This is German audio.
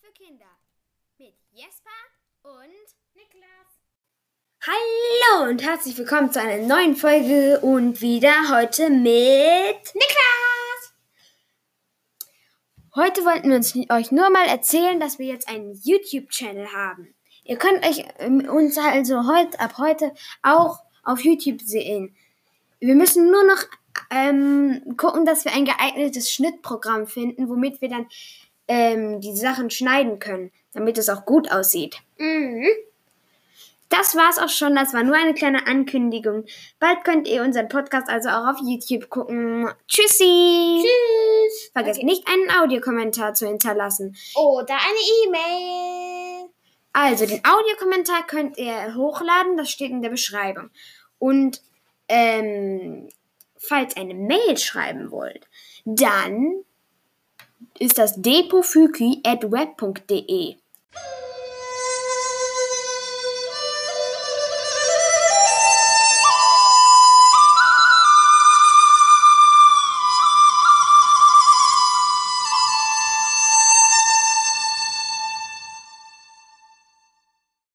für Kinder mit Jesper und Niklas. Hallo und herzlich willkommen zu einer neuen Folge und wieder heute mit Niklas! Heute wollten wir uns, euch nur mal erzählen, dass wir jetzt einen YouTube-Channel haben. Ihr könnt euch ähm, uns also heute, ab heute auch auf YouTube sehen. Wir müssen nur noch ähm, gucken, dass wir ein geeignetes Schnittprogramm finden, womit wir dann ähm, die Sachen schneiden können, damit es auch gut aussieht. Mhm. Das war's auch schon. Das war nur eine kleine Ankündigung. Bald könnt ihr unseren Podcast also auch auf YouTube gucken. Tschüssi! Tschüss. Vergesst Okay. nicht, einen Audiokommentar zu hinterlassen. Oder eine E-Mail. Also, den Audiokommentar könnt ihr hochladen, das steht in der Beschreibung. Und ähm, falls eine Mail schreiben wollt, dann ist das depofyki.web.de.